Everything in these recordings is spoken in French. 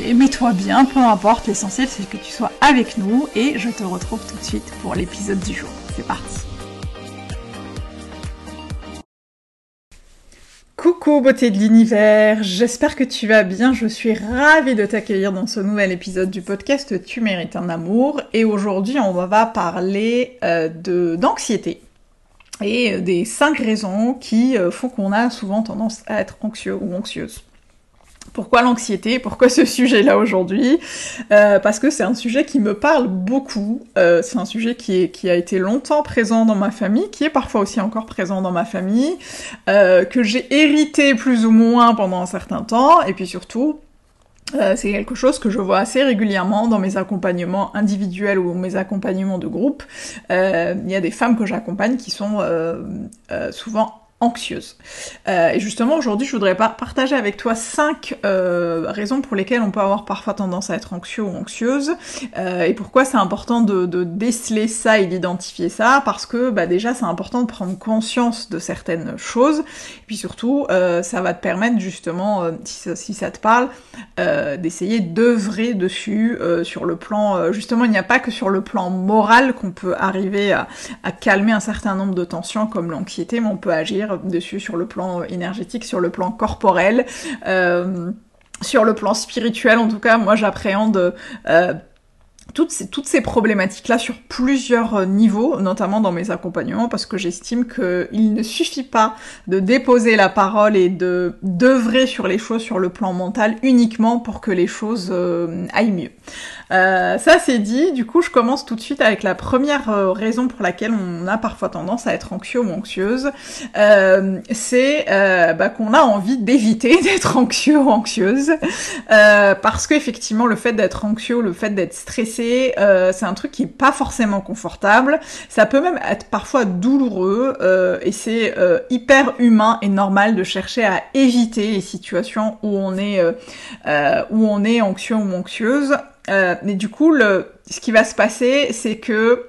mets-toi bien, peu importe, l'essentiel c'est que tu sois avec nous et je te retrouve tout de suite pour l'épisode du jour. C'est parti Coucou beauté de l'univers, j'espère que tu vas bien, je suis ravie de t'accueillir dans ce nouvel épisode du podcast Tu mérites un amour et aujourd'hui on va parler euh, d'anxiété et des cinq raisons qui euh, font qu'on a souvent tendance à être anxieux ou anxieuse. Pourquoi l'anxiété? Pourquoi ce sujet-là aujourd'hui? Euh, Parce que c'est un sujet qui me parle beaucoup. Euh, c'est un sujet qui, est, qui a été longtemps présent dans ma famille, qui est parfois aussi encore présent dans ma famille, euh, que j'ai hérité plus ou moins pendant un certain temps, et puis surtout, c'est quelque chose que je vois assez régulièrement dans mes accompagnements individuels ou mes accompagnements de groupe. Il y a des femmes que j'accompagne qui sont souvent anxieuse. Euh, et justement, aujourd'hui, je voudrais partager avec toi cinq euh, raisons pour lesquelles on peut avoir parfois tendance à être anxieux ou anxieuse, euh, et pourquoi c'est important de, déceler ça et d'identifier ça, parce que bah, déjà, c'est important de prendre conscience de certaines choses, et puis surtout, ça va te permettre justement, si ça, te parle, d'essayer d'œuvrer dessus sur le plan, justement, il n'y a pas que sur le plan moral qu'on peut arriver à, à calmer un certain nombre de tensions comme l'anxiété, mais on peut agir dessus sur le plan énergétique, sur le plan corporel. Euh, sur le plan spirituel, en tout cas, moi j'appréhende euh, toutes ces, problématiques-là sur plusieurs euh, niveaux, notamment dans mes accompagnements, parce que j'estime qu'il ne suffit pas de déposer la parole et de d'œuvrer sur les choses sur le plan mental uniquement pour que les choses aillent mieux. Euh, ça c'est dit, du coup je commence tout de suite avec la première euh, raison pour laquelle on a parfois tendance à être anxieux ou anxieuse, euh, c'est bah, qu'on a envie d'éviter d'être anxieux ou anxieuse, parce qu'effectivement le fait d'être anxieux, le fait d'être stressé, c'est un truc qui est pas forcément confortable, ça peut même être parfois douloureux, et c'est hyper humain et normal de chercher à éviter les situations où on est, où on est anxieux ou anxieuse. Euh, mais du coup, le, ce qui va se passer, c'est que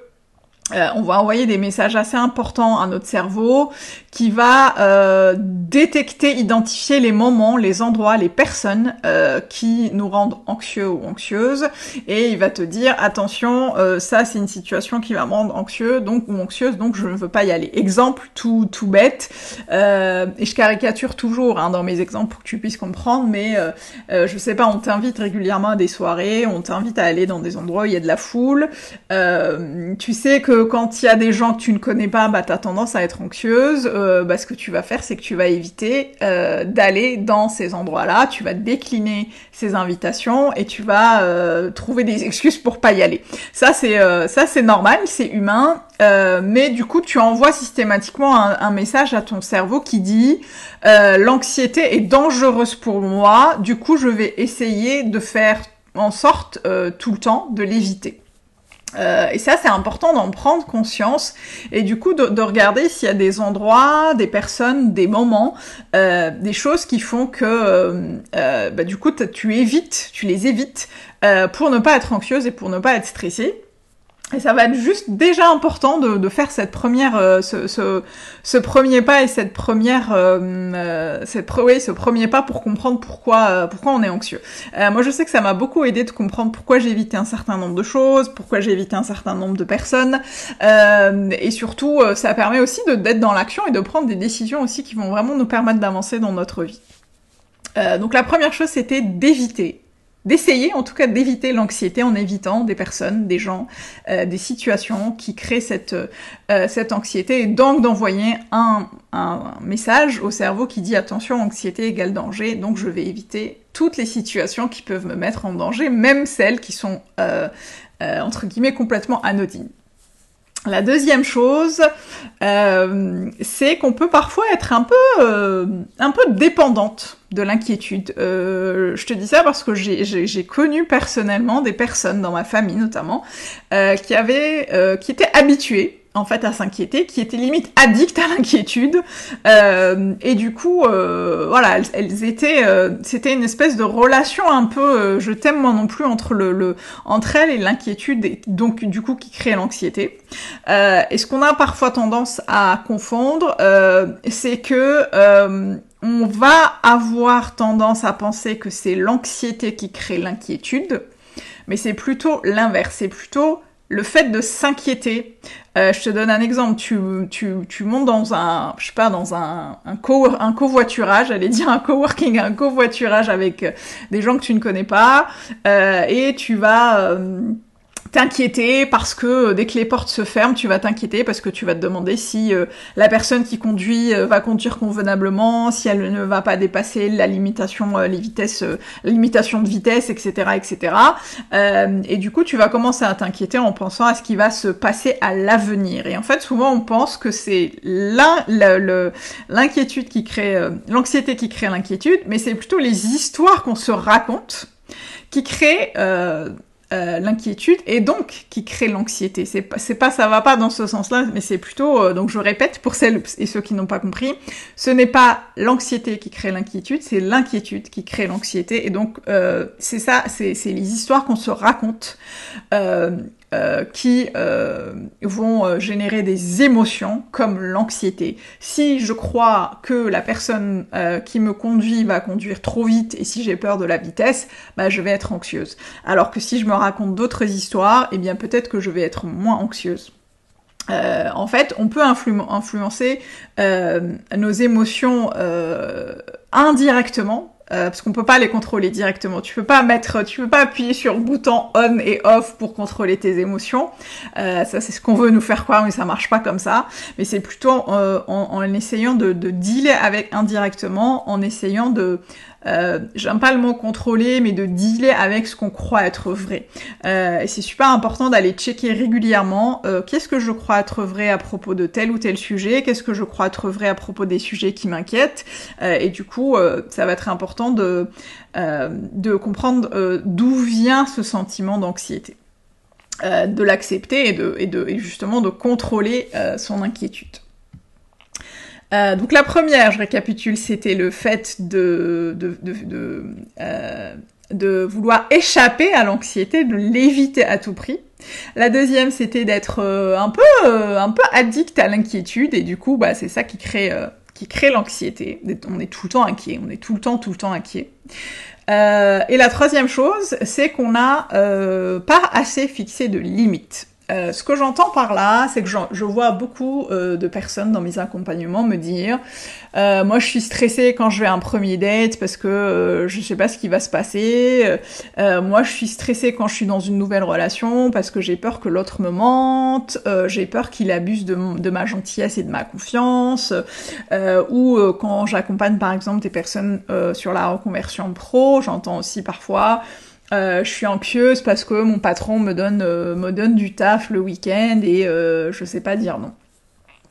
euh, on va envoyer des messages assez importants à notre cerveau qui va euh, détecter, identifier les moments, les endroits, les personnes euh, qui nous rendent anxieux ou anxieuses et il va te dire attention, ça c'est une situation qui va me rendre anxieux donc ou anxieuse donc je ne veux pas y aller. Exemple tout tout bête et je caricature toujours hein, dans mes exemples pour que tu puisses comprendre mais je sais pas on t'invite régulièrement à des soirées, on t'invite à aller dans des endroits où il y a de la foule, tu sais que quand il y a des gens que tu ne connais pas, bah t'as tendance à être anxieuse. Euh, bah, ce que tu vas faire, c'est que tu vas éviter euh, d'aller dans ces endroits-là. Tu vas décliner ces invitations et tu vas euh, trouver des excuses pour pas y aller. Ça c'est ça c'est normal, c'est humain. mais du coup, tu envoies systématiquement un, un message à ton cerveau qui dit l'anxiété est dangereuse pour moi. Du coup, je vais essayer de faire en sorte tout le temps de l'éviter. Euh, et ça, c'est important d'en prendre conscience et du coup de, regarder s'il y a des endroits, des personnes, des moments, euh, des choses qui font que euh, bah, du coup tu évites, tu les évites pour ne pas être anxieuse et pour ne pas être stressée. Et ça va être juste déjà important de, faire cette première, euh, ce, premier pas et cette première, euh, euh cette oui, ce premier pas pour comprendre pourquoi, euh, pourquoi on est anxieux. moi, je sais que ça m'a beaucoup aidé de comprendre pourquoi j'ai évité un certain nombre de choses, pourquoi j'ai évité un certain nombre de personnes, et surtout, ça permet aussi d'être dans l'action et de prendre des décisions aussi qui vont vraiment nous permettre d'avancer dans notre vie. donc la première chose, c'était d'éviter d'essayer en tout cas d'éviter l'anxiété en évitant des personnes, des gens, euh, des situations qui créent cette, euh, cette anxiété et donc d'envoyer un, un, message au cerveau qui dit attention, anxiété égale danger, donc je vais éviter toutes les situations qui peuvent me mettre en danger, même celles qui sont euh, entre guillemets complètement anodines. La deuxième chose, euh, c'est qu'on peut parfois être un peu, euh, un peu dépendante de l'inquiétude. Euh, je te dis ça parce que j'ai connu personnellement des personnes dans ma famille notamment qui avaient, qui étaient habituées en fait à s'inquiéter, qui étaient limite addictes à l'inquiétude, euh, et du coup, euh, voilà, elles, étaient, euh, c'était une espèce de relation un peu, je t'aime moi non plus entre le, entre elles et l'inquiétude, donc du coup qui crée l'anxiété. et ce qu'on a parfois tendance à confondre, c'est que on va avoir tendance à penser que c'est l'anxiété qui crée l'inquiétude, mais c'est plutôt l'inverse, c'est plutôt le fait de s'inquiéter. Euh, je te donne un exemple. Tu, tu, tu montes dans un, je sais pas, dans un, un, co, un covoiturage, j'allais dire un coworking, un covoiturage avec euh, des gens que tu ne connais pas, euh, et tu vas t'inquiéter parce que euh, dès que les portes se ferment, tu vas t'inquiéter parce que tu vas te demander si euh, la personne qui conduit euh, va conduire convenablement, si elle ne va pas dépasser la limitation, les vitesses, limitation de vitesse, etc., etc. et du coup, tu vas commencer à t'inquiéter en pensant à ce qui va se passer à l'avenir. Et en fait, souvent, on pense que c'est l'inquiétude qui crée, l'anxiété qui crée l'inquiétude, mais c'est plutôt les histoires qu'on se raconte qui créent euh, l'inquiétude et donc qui crée l'anxiété. C'est pas, ça va pas dans ce sens-là, mais c'est plutôt, euh, donc je répète pour celles et ceux qui n'ont pas compris, ce n'est pas l'anxiété qui crée l'inquiétude, c'est l'inquiétude qui crée l'anxiété. Et donc euh, c'est ça, c'est les histoires qu'on se raconte euh, qui euh, vont euh, générer des émotions comme l'anxiété. Si je crois que la personne qui me conduit va conduire trop vite et si j'ai peur de la vitesse, bah, je vais être anxieuse. Alors que si je me raconte d'autres histoires, eh bien peut-être que je vais être moins anxieuse. en fait, on peut influencer nos émotions indirectement euh, parce qu'on peut pas les contrôler directement. Tu peux pas mettre, tu peux pas appuyer sur bouton on et off pour contrôler tes émotions. Euh, ça c'est ce qu'on veut nous faire croire, mais ça marche pas comme ça. Mais c'est plutôt euh, en, en, essayant de, de dealer avec indirectement, en essayant de euh, j'aime pas le mot contrôler, mais de dealer avec ce qu'on croit être vrai. Euh, et c'est super important d'aller checker régulièrement euh, qu'est-ce que je crois être vrai à propos de tel ou tel sujet, qu'est-ce que je crois être vrai à propos des sujets qui m'inquiètent. et du coup, ça va être important de, de comprendre d'où vient ce sentiment d'anxiété. de l'accepter et de, et de et justement de contrôler son inquiétude. Euh, donc la première, je récapitule, c'était le fait euh, de vouloir échapper à l'anxiété, de l'éviter à tout prix. La deuxième, c'était d'être euh, un peu un peu addict à l'inquiétude et du coup, bah c'est ça qui crée qui crée l'anxiété. On est tout le temps inquiet, on est tout le temps tout le temps inquiet. et la troisième chose, c'est qu'on n'a pas assez fixé de limites. Euh, ce que j'entends par là, c'est que je, vois beaucoup euh, de personnes dans mes accompagnements me dire euh, moi je suis stressée quand je vais à un premier date parce que je sais pas ce qui va se passer. moi je suis stressée quand je suis dans une nouvelle relation parce que j'ai peur que l'autre me mente. j'ai peur qu'il abuse de, de, ma gentillesse et de ma confiance. ou quand j'accompagne par exemple des personnes sur la reconversion pro, j'entends aussi parfois euh, je suis anxieuse parce que mon patron me donne, euh, me donne du taf le week-end et euh, je sais pas dire non.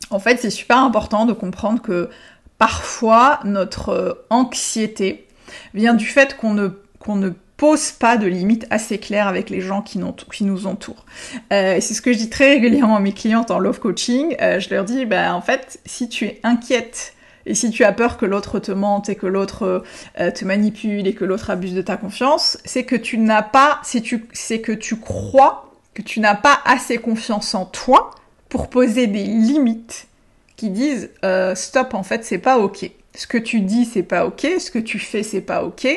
En fait, c'est super important de comprendre que parfois notre anxiété vient du fait qu'on ne, qu'on ne pose pas de limites assez claires avec les gens qui, nous entourent. Euh, c'est ce que je dis très régulièrement à mes clientes en love coaching. je leur dis, bah, en fait, si tu es inquiète et si tu as peur que l'autre te mente et que l'autre euh, te manipule et que l'autre abuse de ta confiance, c'est que tu n'as pas, c'est tu, c'est que tu crois que tu n'as pas assez confiance en toi pour poser des limites qui disent euh, stop en fait c'est pas ok. Ce que tu dis c'est pas ok, ce que tu fais c'est pas ok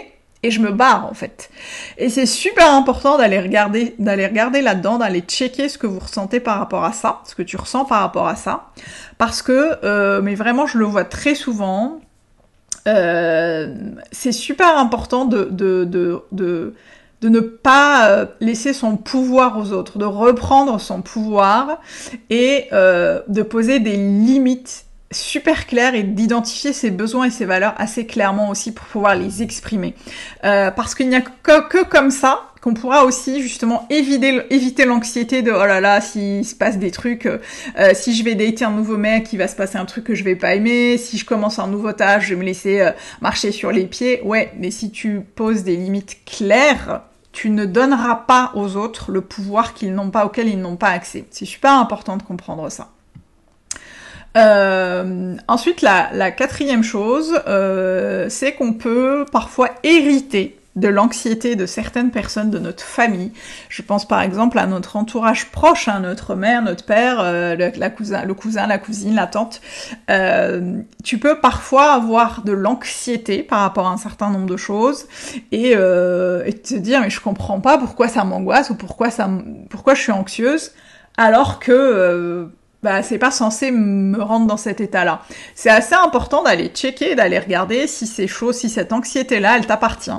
et je me barre en fait. Et c'est super important d'aller regarder d'aller regarder là-dedans, d'aller checker ce que vous ressentez par rapport à ça, ce que tu ressens par rapport à ça parce que euh, mais vraiment je le vois très souvent euh, c'est super important de, de, de, de ne pas euh, laisser son pouvoir aux autres, de reprendre son pouvoir et euh, de poser des limites super claires et d'identifier ses besoins et ses valeurs assez clairement aussi pour pouvoir les exprimer. Euh, parce qu'il n'y a que, que, comme ça qu'on pourra aussi justement éviter, éviter l'anxiété de oh là là s'il se passe des trucs, euh, si je vais dater un nouveau mec, il va se passer un truc que je vais pas aimer, si je commence un nouveau tâche, je vais me laisser euh, marcher sur les pieds. Ouais, mais si tu poses des limites claires, tu ne donneras pas aux autres le pouvoir qu'ils n'ont pas, auquel ils n'ont pas accès. C'est super important de comprendre ça. Euh, ensuite, la, quatrième chose, euh, c'est qu'on peut parfois hériter de l'anxiété de certaines personnes de notre famille. Je pense par exemple à notre entourage proche, hein, notre mère, notre père, euh, le, la cousin, le cousin, la cousine, la tante. Euh, tu peux parfois avoir de l'anxiété par rapport à un certain nombre de choses et, euh, et te dire mais je comprends pas pourquoi ça m'angoisse ou pourquoi ça, pourquoi je suis anxieuse alors que euh, bah, c'est pas censé me rendre dans cet état-là. C'est assez important d'aller checker, d'aller regarder si ces choses, si cette anxiété-là, elle t'appartient.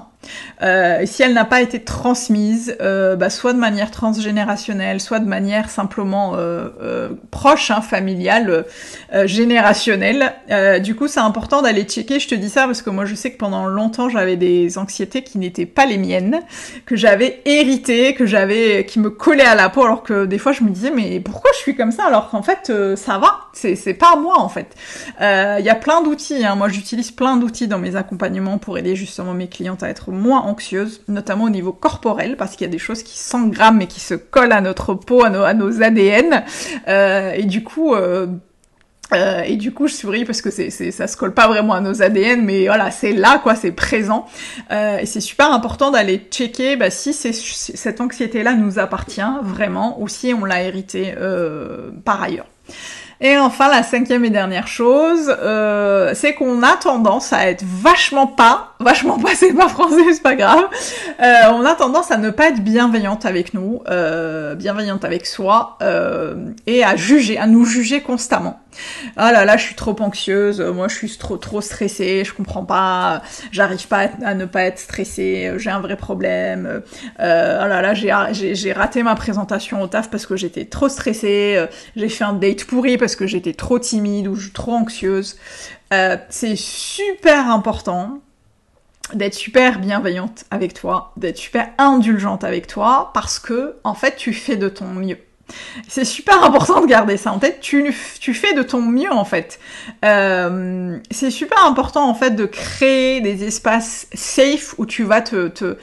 Euh, si elle n'a pas été transmise, euh, bah, soit de manière transgénérationnelle, soit de manière simplement euh, euh proche, hein, familiale, générationnelle. Du coup, c'est important d'aller checker. Je te dis ça parce que moi, je sais que pendant longtemps, j'avais des anxiétés qui n'étaient pas les miennes, que j'avais héritées, que j'avais, qui me collaient à la peau, alors que des fois, je me disais mais pourquoi je suis comme ça alors qu'en fait, ça va. C'est pas moi en fait. Il y a plein d'outils. Hein. Moi, j'utilise plein d'outils dans mes accompagnements pour aider justement mes clientes à être moins anxieuse, notamment au niveau corporel, parce qu'il y a des choses qui s'engramment et qui se collent à notre peau, à nos, ADN. Euh, et du coup, euh, euh, et du coup, je souris parce que c'est, c'est, ça se colle pas vraiment à nos ADN, mais voilà, c'est là, quoi, c'est présent. Et c'est super important d'aller checker bah, si cette anxiété-là nous appartient vraiment ou si on l'a hérité euh, par ailleurs. Et enfin, la cinquième et dernière chose, euh, c'est qu'on a tendance à être vachement pas, vachement pas, c'est pas français, c'est pas grave. Euh, on a tendance à ne pas être bienveillante avec nous, euh, bienveillante avec soi, euh, et à juger, à nous juger constamment. Ah là là, je suis trop anxieuse, moi je suis trop trop stressée, je comprends pas, j'arrive pas à, ne pas être stressée, j'ai un vrai problème. Euh, ah là là, j'ai raté ma présentation au taf parce que j'étais trop stressée, j'ai fait un date pourri parce que j'étais trop timide ou trop anxieuse. Euh, c'est super important d'être super bienveillante avec toi, d'être super indulgente avec toi parce que en fait tu fais de ton mieux. C'est super important de garder ça en tête. Tu, fais de ton mieux en fait. Euh, c'est super important en fait de créer des espaces safe où tu vas te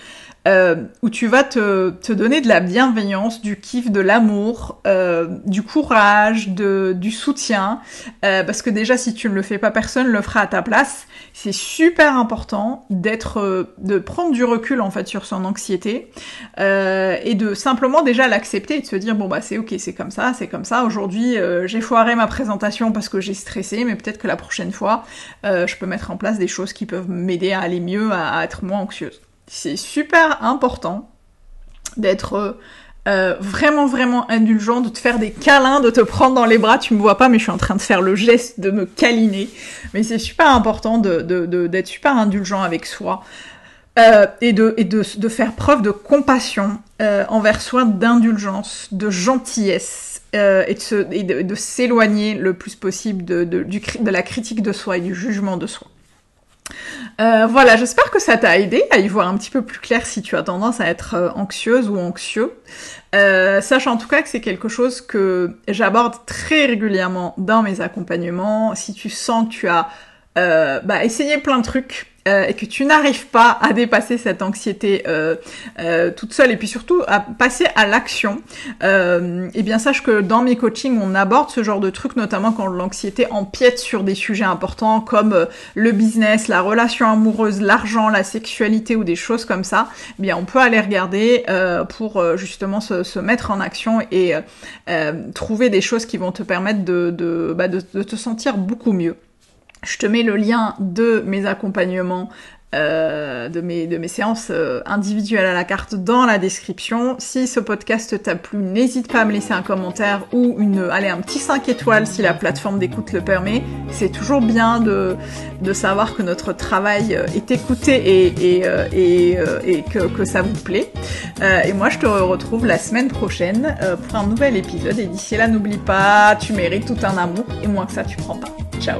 euh, où tu vas te, donner de la bienveillance, du kiff, de l'amour, euh, du courage, du soutien, euh, parce que déjà si tu ne le fais pas, personne le fera à ta place. C'est super important d'être, euh, de prendre du recul en fait sur son anxiété et de simplement déjà l'accepter et de se dire bon bah c'est ok, c'est comme ça, c'est comme ça. Aujourd'hui j'ai foiré ma présentation parce que j'ai stressé, mais peut-être que la prochaine fois je peux mettre en place des choses qui peuvent m'aider à aller mieux, à être moins anxieuse c'est super important d'être euh, vraiment vraiment indulgent, de te faire des câlins, de te prendre dans les bras. Tu me vois pas, mais je suis en train de faire le geste de me câliner. Mais c'est super important de, d'être super indulgent avec soi. Euh, et, de, de, de, faire preuve de compassion euh, envers soi, d'indulgence, de gentillesse, euh, et, de, de, s'éloigner le plus possible de, de, de la critique de soi et du jugement de soi. Euh, voilà, j'espère que ça t'a aidé à y voir un petit peu plus clair si tu as tendance à être euh, anxieuse ou anxieux. Euh, sache en tout cas que c'est quelque chose que j'aborde très régulièrement dans mes accompagnements. Si tu sens que tu as euh, bah, essayé plein de trucs euh, et que tu n'arrives pas à dépasser cette anxiété euh, euh, toute seule et puis surtout à passer à l'action, eh bien sache que dans mes coachings on aborde ce genre de trucs notamment quand l'anxiété empiète sur des sujets importants comme le business, la relation amoureuse, l'argent, la sexualité ou des choses comme ça. Eh bien on peut aller regarder pour justement se, mettre en action et trouver des choses qui vont te permettre de, bah, de te sentir beaucoup mieux. Je te mets le lien de mes accompagnements euh, de, mes, de mes séances euh, individuelles à la carte dans la description. Si ce podcast t'a plu, n'hésite pas à me laisser un commentaire ou une, allez, un petit 5 étoiles si la plateforme d'écoute le permet. C'est toujours bien de, de savoir que notre travail euh, est écouté et, et, et, et que, que, ça vous plaît. et moi, je te retrouve la semaine prochaine pour un nouvel épisode. Et d'ici là, n'oublie pas, tu mérites tout un amour et moins que ça, tu prends pas. Ciao